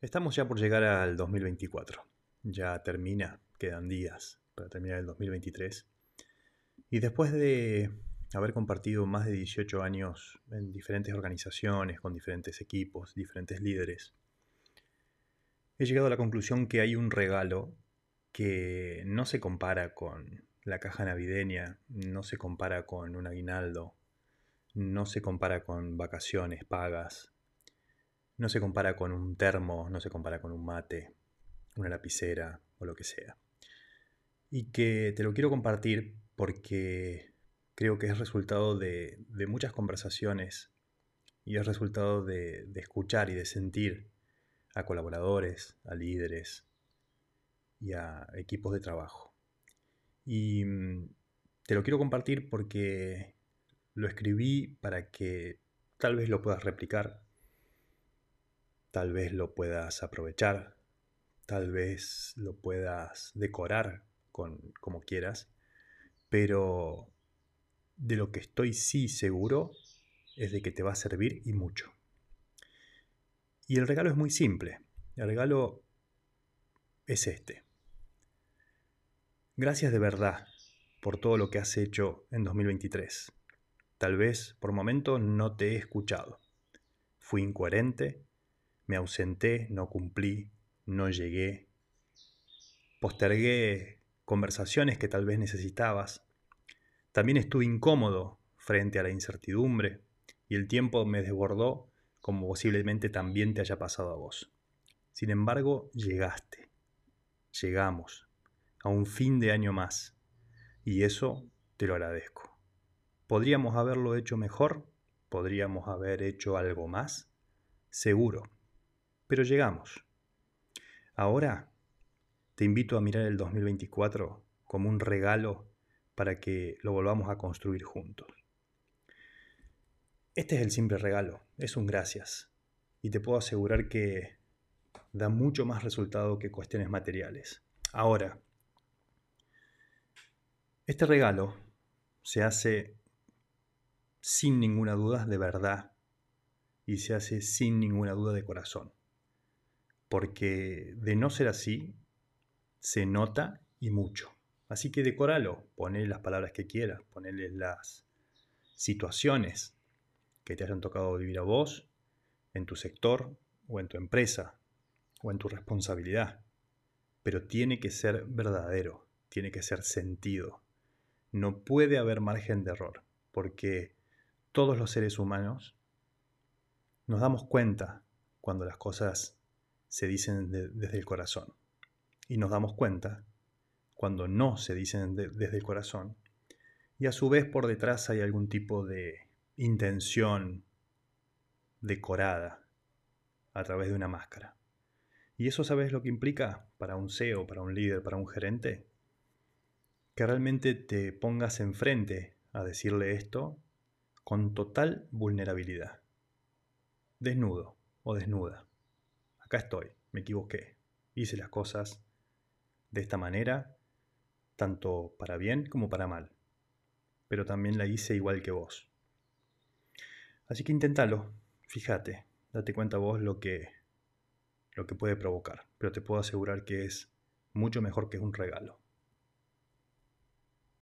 Estamos ya por llegar al 2024. Ya termina, quedan días para terminar el 2023. Y después de haber compartido más de 18 años en diferentes organizaciones, con diferentes equipos, diferentes líderes, he llegado a la conclusión que hay un regalo que no se compara con la caja navideña, no se compara con un aguinaldo, no se compara con vacaciones pagas, no se compara con un termo, no se compara con un mate, una lapicera o lo que sea. Y que te lo quiero compartir porque creo que es resultado de, muchas conversaciones y es resultado de, escuchar y de sentir a colaboradores, a líderes y a equipos de trabajo. Y mm, te lo quiero compartir porque lo escribí para que tal vez lo puedas replicar tal vez lo puedas aprovechar, tal vez lo puedas decorar con, como quieras, pero de lo que estoy sí seguro es de que te va a servir y mucho. Y el regalo es muy simple. El regalo es este. Gracias de verdad por todo lo que has hecho en 2023. Tal vez por momentos no te he escuchado. Fui incoherente, me ausenté, no cumplí, no llegué. Postergué conversaciones que tal vez necesitabas. También estuve incómodo frente a la incertidumbre y el tiempo me desbordó como posiblemente también te haya pasado a vos. Sin embargo, llegaste. Llegamos a un fin de año más y eso te lo agradezco. ¿Podríamos haberlo hecho mejor? ¿Podríamos haber hecho algo más? Seguro pero llegamos. Ahora te invito a mirar el 2024 como un regalo para que lo volvamos a construir juntos. Este es el simple regalo, es un gracias. Y te puedo asegurar que da mucho más resultado que cuestiones materiales. Ahora, este regalo se hace sin ninguna duda de verdad y se hace sin ninguna duda de corazón porque de no ser así, se nota y mucho. Así que decóralo, ponle las palabras que quieras, ponele las situaciones que te hayan tocado vivir a vos, en tu sector o en tu empresa o en tu responsabilidad. Pero tiene que ser verdadero, tiene que ser sentido. No puede haber margen de error, porque todos los seres humanos nos damos cuenta cuando las cosas se dicen desde el corazón. Y nos damos cuenta cuando no se dicen desde el corazón. Y a su vez por detrás hay algún tipo de intención decorada a través de una máscara. ¿Y eso sabes lo que implica para un CEO, para un líder, para un gerente? Que realmente te pongas enfrente a decirle esto con total vulnerabilidad. Desnudo o desnuda acá estoy, me equivoqué, hice las cosas de esta manera, tanto para bien como para mal, pero también la hice igual que vos. Así que inténtalo, fíjate, date cuenta vos lo que, lo que puede provocar, pero te puedo asegurar que es mucho mejor que un regalo.